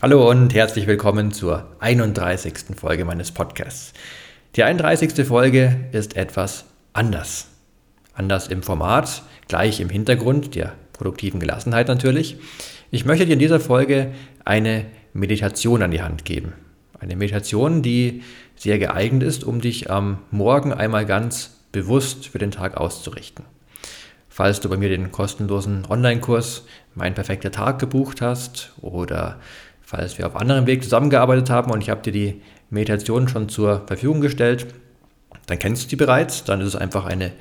Hallo und herzlich willkommen zur 31. Folge meines Podcasts. Die 31. Folge ist etwas anders. Anders im Format, gleich im Hintergrund der produktiven Gelassenheit natürlich. Ich möchte dir in dieser Folge eine Meditation an die Hand geben. Eine Meditation, die sehr geeignet ist, um dich am Morgen einmal ganz bewusst für den Tag auszurichten. Falls du bei mir den kostenlosen Online-Kurs Mein perfekter Tag gebucht hast oder falls wir auf anderem Weg zusammengearbeitet haben und ich habe dir die Meditation schon zur Verfügung gestellt, dann kennst du die bereits. Dann ist es einfach eine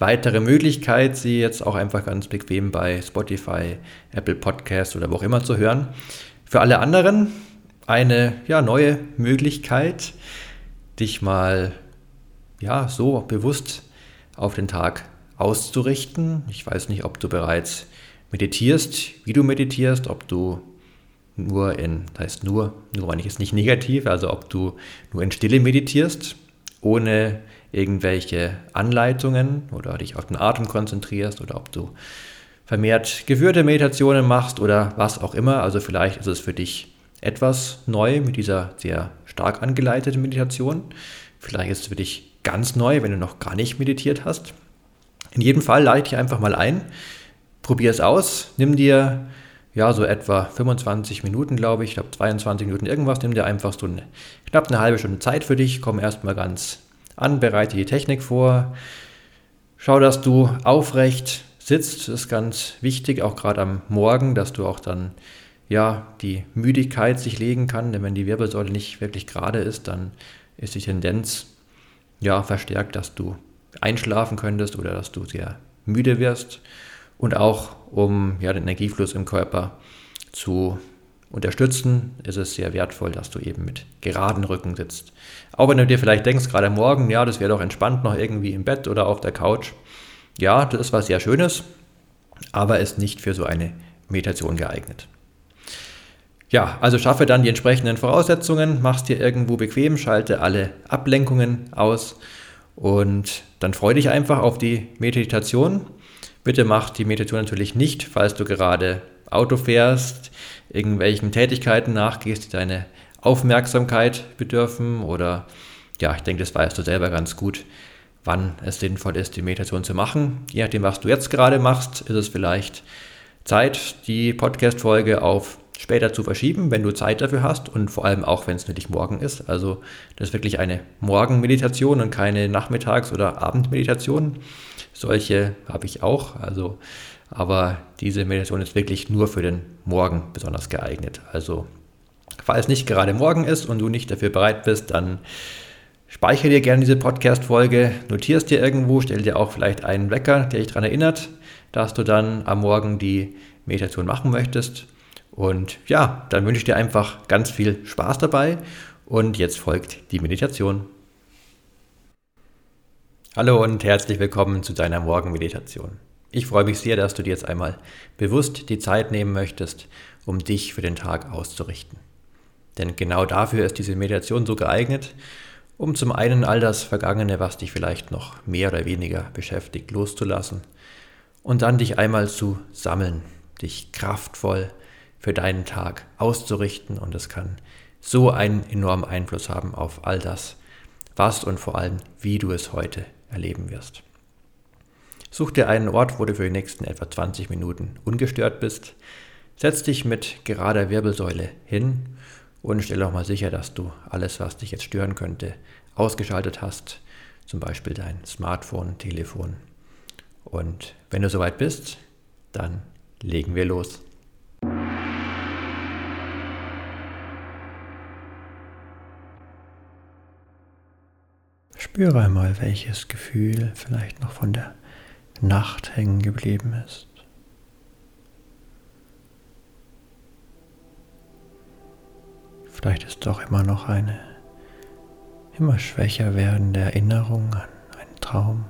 weitere Möglichkeit, sie jetzt auch einfach ganz bequem bei Spotify, Apple Podcasts oder wo auch immer zu hören. Für alle anderen eine ja, neue Möglichkeit, dich mal ja, so bewusst auf den Tag auszurichten. Ich weiß nicht, ob du bereits meditierst, wie du meditierst, ob du nur in, das heißt nur, nur meine ich jetzt nicht negativ, also ob du nur in Stille meditierst, ohne irgendwelche Anleitungen oder dich auf den Atem konzentrierst oder ob du vermehrt geführte Meditationen machst oder was auch immer. Also vielleicht ist es für dich etwas neu mit dieser sehr stark angeleiteten Meditation. Vielleicht ist es für dich ganz neu, wenn du noch gar nicht meditiert hast. In jedem Fall lade ich dich einfach mal ein. Probier es aus. Nimm dir ja, so etwa 25 Minuten, glaube ich, ich glaube 22 Minuten irgendwas, nimm dir einfach so eine, knapp eine halbe Stunde Zeit für dich, komm erstmal ganz an, bereite die Technik vor, schau, dass du aufrecht sitzt, das ist ganz wichtig, auch gerade am Morgen, dass du auch dann ja, die Müdigkeit sich legen kann, denn wenn die Wirbelsäule nicht wirklich gerade ist, dann ist die Tendenz ja verstärkt, dass du einschlafen könntest oder dass du sehr müde wirst und auch um ja, den Energiefluss im Körper zu unterstützen, ist es sehr wertvoll, dass du eben mit geraden Rücken sitzt. Auch wenn du dir vielleicht denkst, gerade morgen, ja, das wäre doch entspannt noch irgendwie im Bett oder auf der Couch. Ja, das ist was sehr Schönes, aber ist nicht für so eine Meditation geeignet. Ja, also schaffe dann die entsprechenden Voraussetzungen, machst dir irgendwo bequem, schalte alle Ablenkungen aus und dann freue dich einfach auf die Meditation Bitte mach die Meditation natürlich nicht, falls du gerade Auto fährst, irgendwelchen Tätigkeiten nachgehst, die deine Aufmerksamkeit bedürfen oder ja, ich denke, das weißt du selber ganz gut, wann es sinnvoll ist, die Meditation zu machen. Je nachdem, was du jetzt gerade machst, ist es vielleicht Zeit, die Podcast-Folge auf später zu verschieben, wenn du Zeit dafür hast und vor allem auch, wenn es natürlich morgen ist. Also das ist wirklich eine Morgenmeditation und keine Nachmittags- oder Abendmeditation. Solche habe ich auch. Also, aber diese Meditation ist wirklich nur für den Morgen besonders geeignet. Also, falls nicht gerade morgen ist und du nicht dafür bereit bist, dann speichere dir gerne diese Podcast-Folge, notierst dir irgendwo, stell dir auch vielleicht einen Wecker, der dich daran erinnert, dass du dann am Morgen die Meditation machen möchtest. Und ja, dann wünsche ich dir einfach ganz viel Spaß dabei. Und jetzt folgt die Meditation. Hallo und herzlich willkommen zu deiner Morgenmeditation. Ich freue mich sehr, dass du dir jetzt einmal bewusst die Zeit nehmen möchtest, um dich für den Tag auszurichten. Denn genau dafür ist diese Meditation so geeignet, um zum einen all das Vergangene, was dich vielleicht noch mehr oder weniger beschäftigt, loszulassen und dann dich einmal zu sammeln, dich kraftvoll für deinen Tag auszurichten und es kann so einen enormen Einfluss haben auf all das, was und vor allem, wie du es heute erleben wirst. Such dir einen Ort, wo du für die nächsten etwa 20 Minuten ungestört bist. Setz dich mit gerader Wirbelsäule hin und stell auch mal sicher, dass du alles, was dich jetzt stören könnte, ausgeschaltet hast. Zum Beispiel dein Smartphone, Telefon. Und wenn du soweit bist, dann legen wir los. Spüre einmal, welches Gefühl vielleicht noch von der Nacht hängen geblieben ist. Vielleicht ist doch immer noch eine immer schwächer werdende Erinnerung an einen Traum.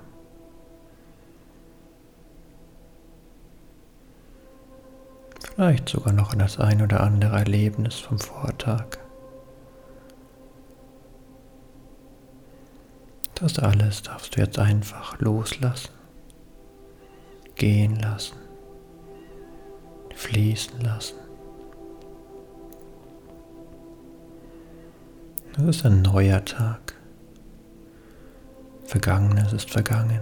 Vielleicht sogar noch an das ein oder andere Erlebnis vom Vortag. Das alles darfst du jetzt einfach loslassen, gehen lassen, fließen lassen. Das ist ein neuer Tag. Vergangenes ist vergangen.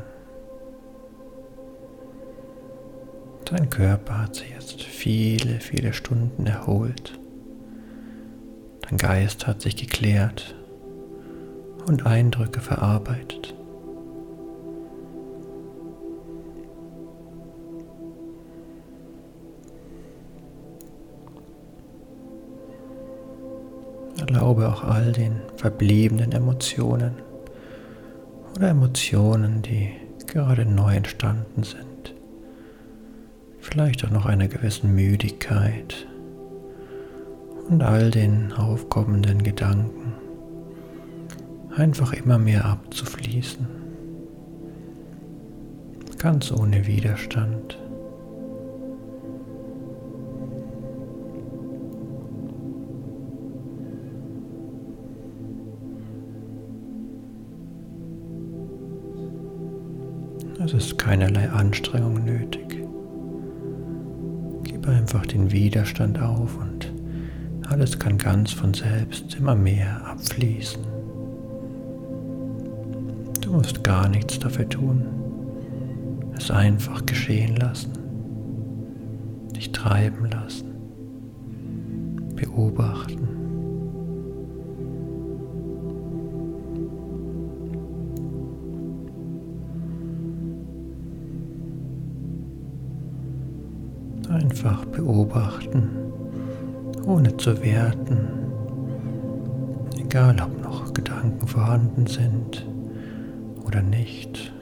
Dein Körper hat sich jetzt viele, viele Stunden erholt. Dein Geist hat sich geklärt und Eindrücke verarbeitet. Erlaube auch all den verbliebenen Emotionen oder Emotionen, die gerade neu entstanden sind. Vielleicht auch noch einer gewissen Müdigkeit und all den aufkommenden Gedanken einfach immer mehr abzufließen, ganz ohne Widerstand. Es ist keinerlei Anstrengung nötig. Gib einfach den Widerstand auf und alles kann ganz von selbst immer mehr abfließen. Du musst gar nichts dafür tun. Es einfach geschehen lassen. Dich treiben lassen. Beobachten. Einfach beobachten, ohne zu werten, egal ob noch Gedanken vorhanden sind oder nicht,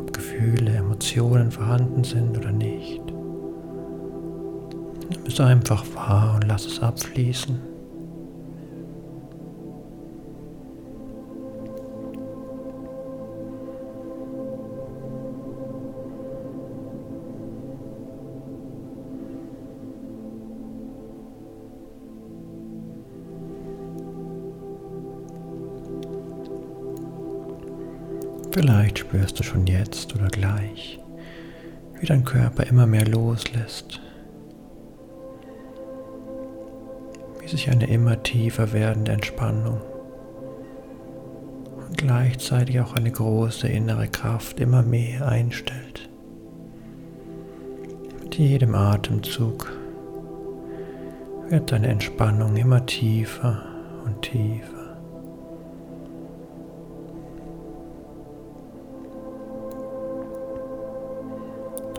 ob Gefühle, Emotionen vorhanden sind oder nicht. Nimm es einfach wahr und lass es abfließen. Spürst du schon jetzt oder gleich, wie dein Körper immer mehr loslässt, wie sich eine immer tiefer werdende Entspannung und gleichzeitig auch eine große innere Kraft immer mehr einstellt. Mit jedem Atemzug wird deine Entspannung immer tiefer und tiefer.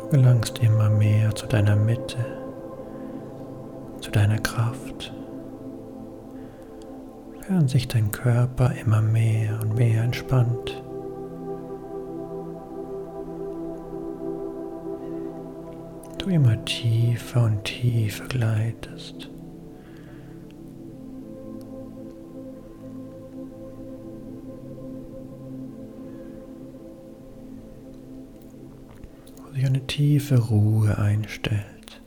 Gelangst immer mehr zu deiner Mitte, zu deiner Kraft, während sich dein Körper immer mehr und mehr entspannt. Du immer tiefer und tiefer gleitest. Sich eine tiefe Ruhe einstellt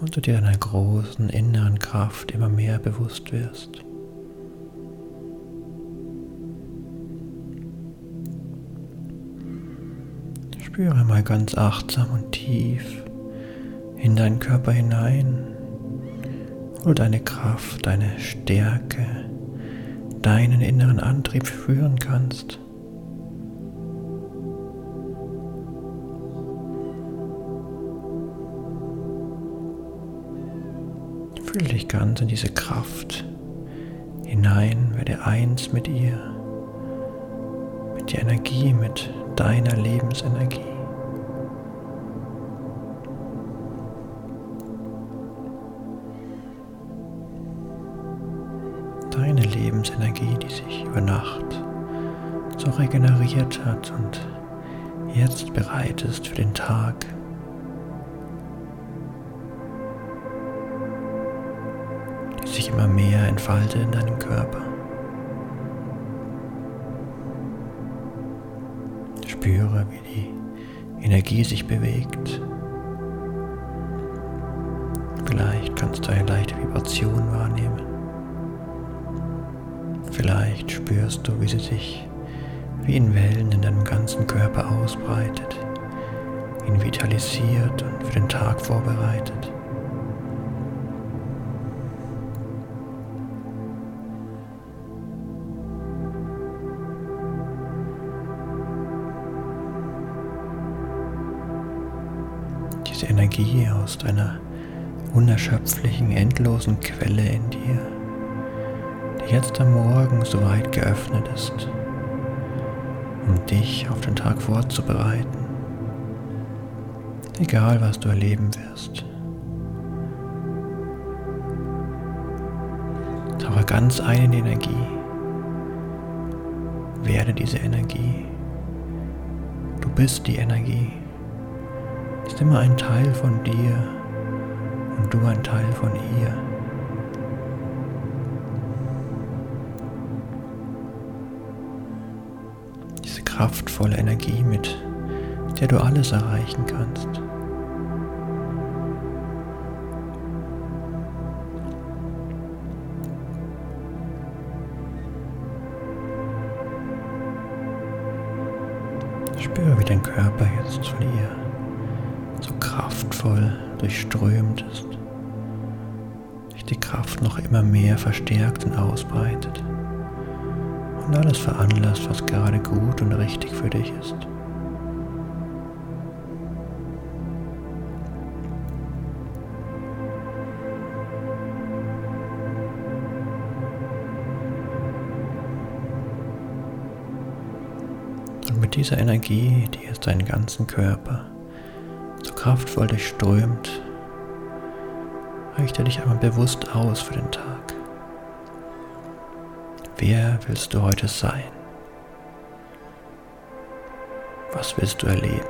und du dir deiner großen inneren Kraft immer mehr bewusst wirst. Spüre mal ganz achtsam und tief in deinen Körper hinein, wo deine Kraft, deine Stärke, deinen inneren Antrieb führen kannst. Fühl dich ganz in diese Kraft hinein, werde eins mit ihr, mit der Energie, mit deiner Lebensenergie. Deine Lebensenergie, die sich über Nacht so regeneriert hat und jetzt bereit ist für den Tag sich immer mehr entfaltet in deinem Körper. Spüre, wie die Energie sich bewegt. Vielleicht kannst du eine leichte Vibration wahrnehmen. Vielleicht spürst du, wie sie sich wie in Wellen in deinem ganzen Körper ausbreitet, ihn vitalisiert und für den Tag vorbereitet. Energie aus deiner unerschöpflichen, endlosen Quelle in dir, die jetzt am Morgen so weit geöffnet ist, um dich auf den Tag vorzubereiten, egal was du erleben wirst. Tauche ganz ein in die Energie. Werde diese Energie. Du bist die Energie. Immer ein Teil von dir und du ein Teil von ihr. Diese kraftvolle Energie, mit der du alles erreichen kannst. Spüre, wie dein Körper jetzt von ihr kraftvoll durchströmt ist, sich die Kraft noch immer mehr verstärkt und ausbreitet und alles veranlasst, was gerade gut und richtig für dich ist. Und mit dieser Energie, die jetzt deinen ganzen Körper kraftvoll durchströmt, richte dich einmal bewusst aus für den Tag. Wer willst du heute sein? Was willst du erleben?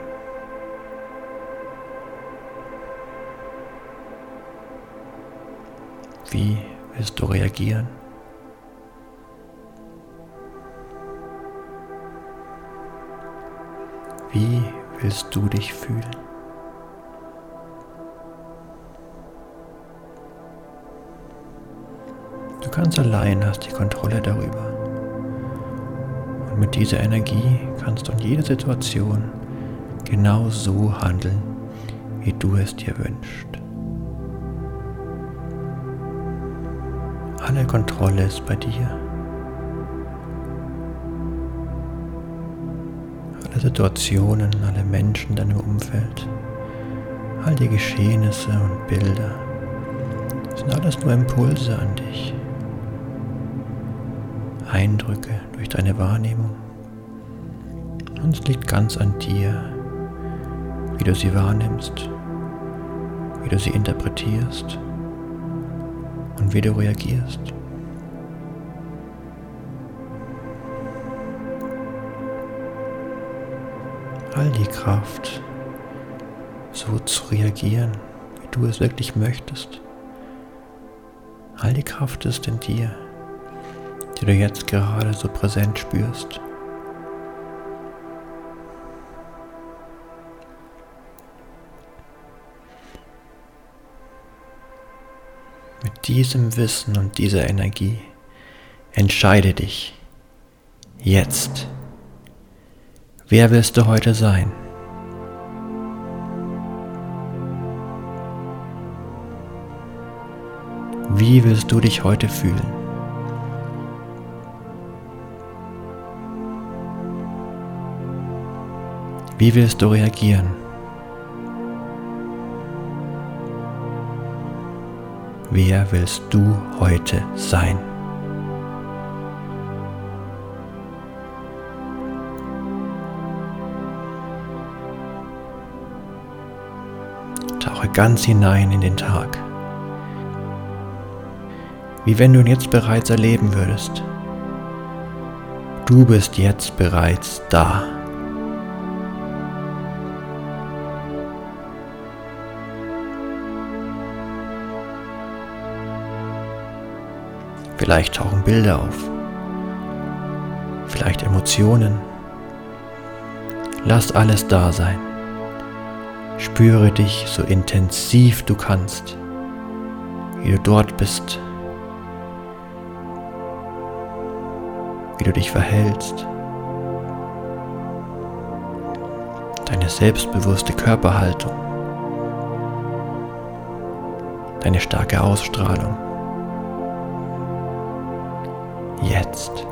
Wie willst du reagieren? Wie willst du dich fühlen? Du ganz allein hast die Kontrolle darüber. Und mit dieser Energie kannst du in jeder Situation genau so handeln, wie du es dir wünschst. Alle Kontrolle ist bei dir. Alle Situationen, alle Menschen in deinem Umfeld, all die Geschehnisse und Bilder sind alles nur Impulse an dich. Eindrücke durch deine Wahrnehmung. Und es liegt ganz an dir, wie du sie wahrnimmst, wie du sie interpretierst und wie du reagierst. All die Kraft, so zu reagieren, wie du es wirklich möchtest. All die Kraft ist in dir die du jetzt gerade so präsent spürst. Mit diesem Wissen und dieser Energie entscheide dich jetzt. Wer willst du heute sein? Wie willst du dich heute fühlen? Wie willst du reagieren? Wer willst du heute sein? Tauche ganz hinein in den Tag. Wie wenn du ihn jetzt bereits erleben würdest. Du bist jetzt bereits da. Vielleicht tauchen Bilder auf. Vielleicht Emotionen. Lass alles da sein. Spüre dich so intensiv du kannst, wie du dort bist, wie du dich verhältst. Deine selbstbewusste Körperhaltung, deine starke Ausstrahlung. Jetzt.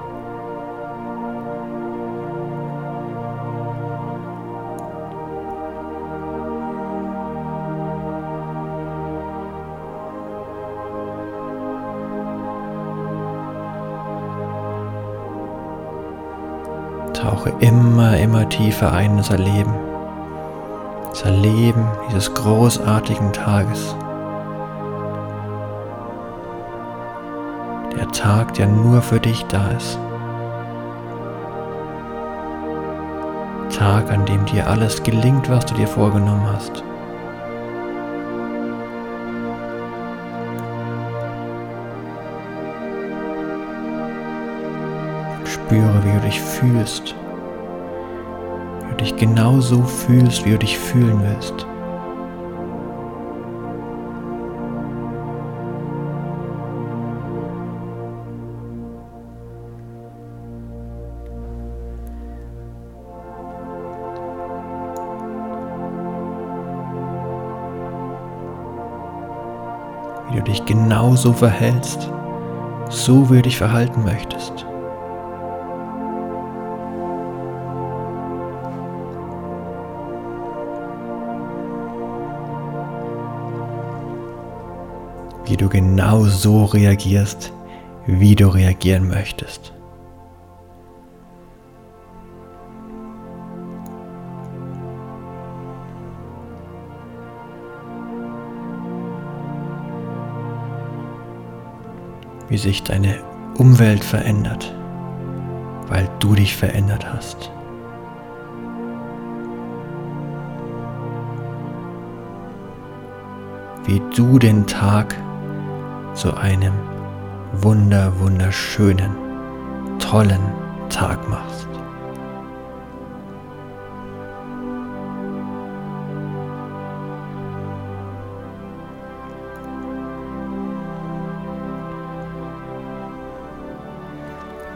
Tauche immer, immer tiefer ein in das Erleben. Das Erleben dieses großartigen Tages. Der Tag, der nur für dich da ist. Tag, an dem dir alles gelingt, was du dir vorgenommen hast. Spüre, wie du dich fühlst. Wie du dich genau so fühlst, wie du dich fühlen willst. Dich genauso verhältst, so wie du dich verhalten möchtest. wie du genau so reagierst, wie du reagieren möchtest. Wie sich deine Umwelt verändert, weil du dich verändert hast. Wie du den Tag zu einem wunder, wunderschönen, tollen Tag machst.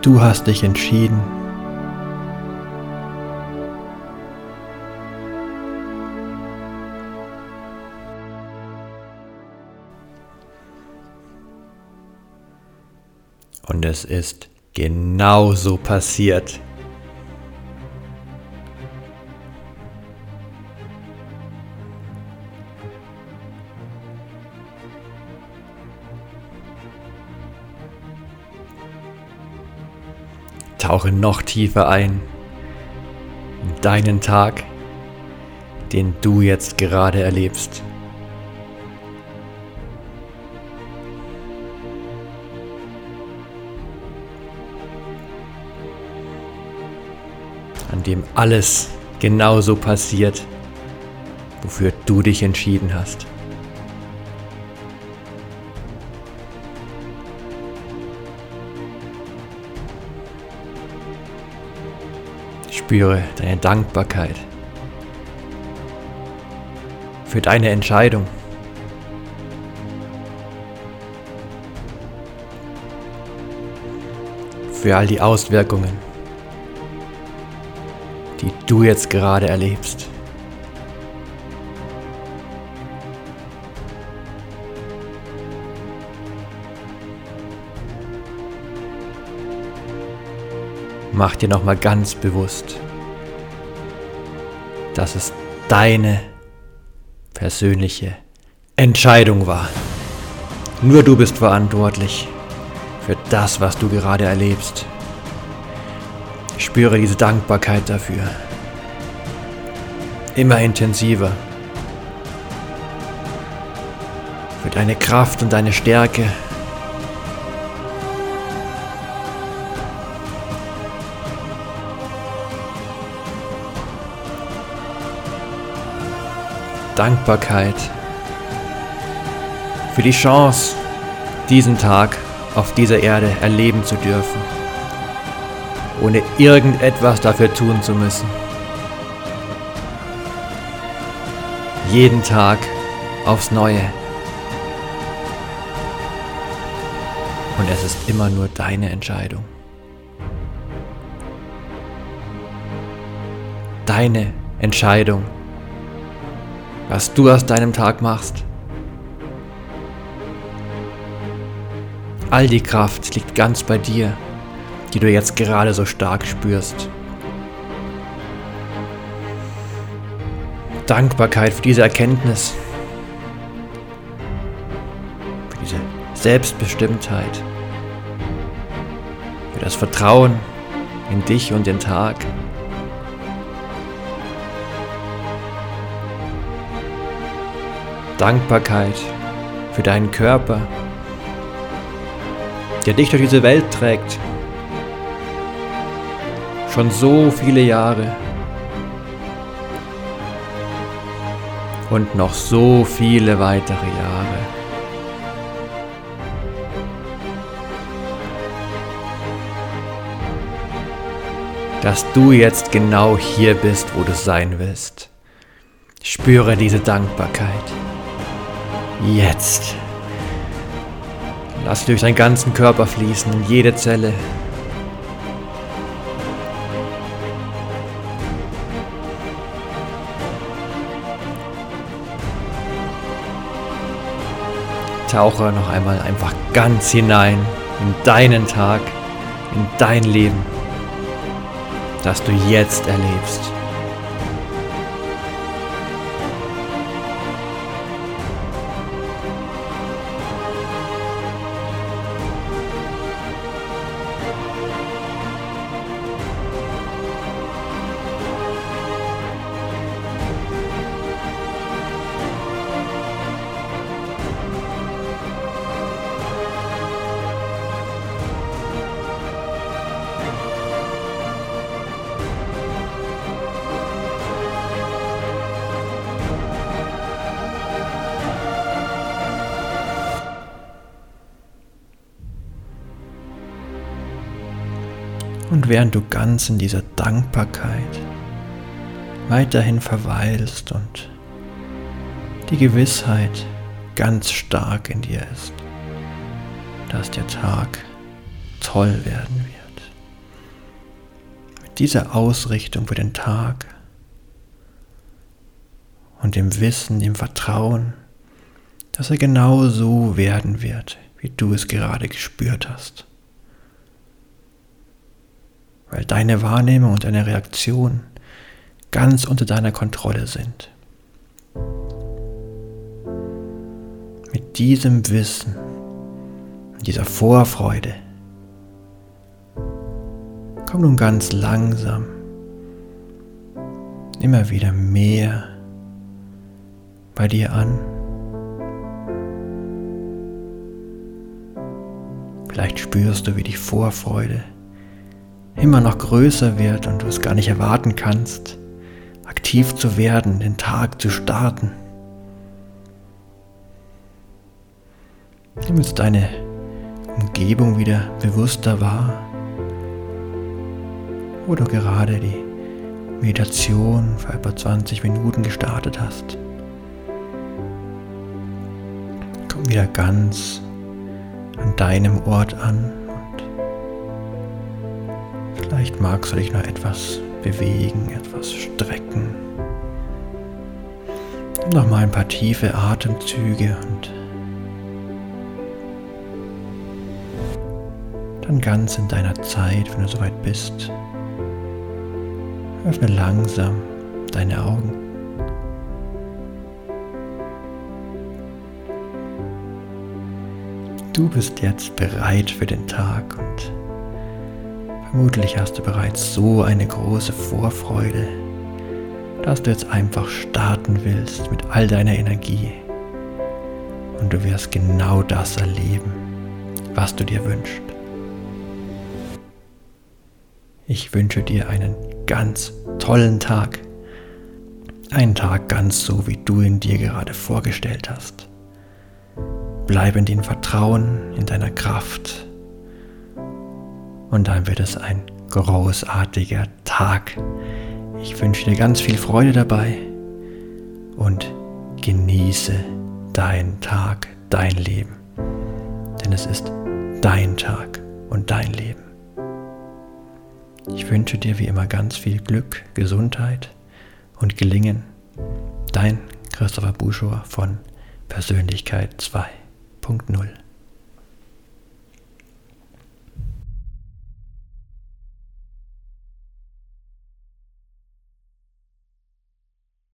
Du hast dich entschieden, Und es ist genauso passiert. Tauche noch tiefer ein in deinen Tag, den du jetzt gerade erlebst. an dem alles genauso passiert, wofür du dich entschieden hast. Spüre deine Dankbarkeit für deine Entscheidung. Für all die Auswirkungen die du jetzt gerade erlebst. Mach dir nochmal ganz bewusst, dass es deine persönliche Entscheidung war. Nur du bist verantwortlich für das, was du gerade erlebst. Spüre diese Dankbarkeit dafür. Immer intensiver. Für deine Kraft und deine Stärke. Dankbarkeit für die Chance, diesen Tag auf dieser Erde erleben zu dürfen, ohne irgendetwas dafür tun zu müssen. Jeden Tag aufs Neue. Und es ist immer nur deine Entscheidung. Deine Entscheidung, was du aus deinem Tag machst. All die Kraft liegt ganz bei dir, die du jetzt gerade so stark spürst. Dankbarkeit für diese Erkenntnis, für diese Selbstbestimmtheit, für das Vertrauen in dich und den Tag. Dankbarkeit für deinen Körper, der dich durch diese Welt trägt. Schon so viele Jahre. Und noch so viele weitere Jahre. Dass du jetzt genau hier bist, wo du sein willst. Spüre diese Dankbarkeit. Jetzt. Lass durch deinen ganzen Körper fließen, in jede Zelle. Tauche noch einmal einfach ganz hinein in deinen Tag, in dein Leben, das du jetzt erlebst. Und während du ganz in dieser Dankbarkeit weiterhin verweilst und die Gewissheit ganz stark in dir ist, dass der Tag toll werden wird. Mit dieser Ausrichtung für den Tag und dem Wissen, dem Vertrauen, dass er genau so werden wird, wie du es gerade gespürt hast weil deine Wahrnehmung und deine Reaktion ganz unter deiner Kontrolle sind. Mit diesem Wissen, dieser Vorfreude, komm nun ganz langsam immer wieder mehr bei dir an. Vielleicht spürst du, wie die Vorfreude immer noch größer wird und du es gar nicht erwarten kannst, aktiv zu werden, den Tag zu starten. Nimm jetzt deine Umgebung wieder bewusster wahr, wo du gerade die Meditation für etwa 20 Minuten gestartet hast. Komm wieder ganz an deinem Ort an. Vielleicht magst du dich noch etwas bewegen, etwas strecken. Noch mal ein paar tiefe Atemzüge und dann ganz in deiner Zeit, wenn du soweit bist, öffne langsam deine Augen. Du bist jetzt bereit für den Tag und Vermutlich hast du bereits so eine große Vorfreude, dass du jetzt einfach starten willst mit all deiner Energie. Und du wirst genau das erleben, was du dir wünschst. Ich wünsche dir einen ganz tollen Tag. Einen Tag ganz so, wie du ihn dir gerade vorgestellt hast. Bleib in Vertrauen Vertrauen in deiner Kraft. Und dann wird es ein großartiger Tag. Ich wünsche dir ganz viel Freude dabei und genieße deinen Tag, dein Leben. Denn es ist dein Tag und dein Leben. Ich wünsche dir wie immer ganz viel Glück, Gesundheit und Gelingen. Dein Christopher Buschor von Persönlichkeit 2.0.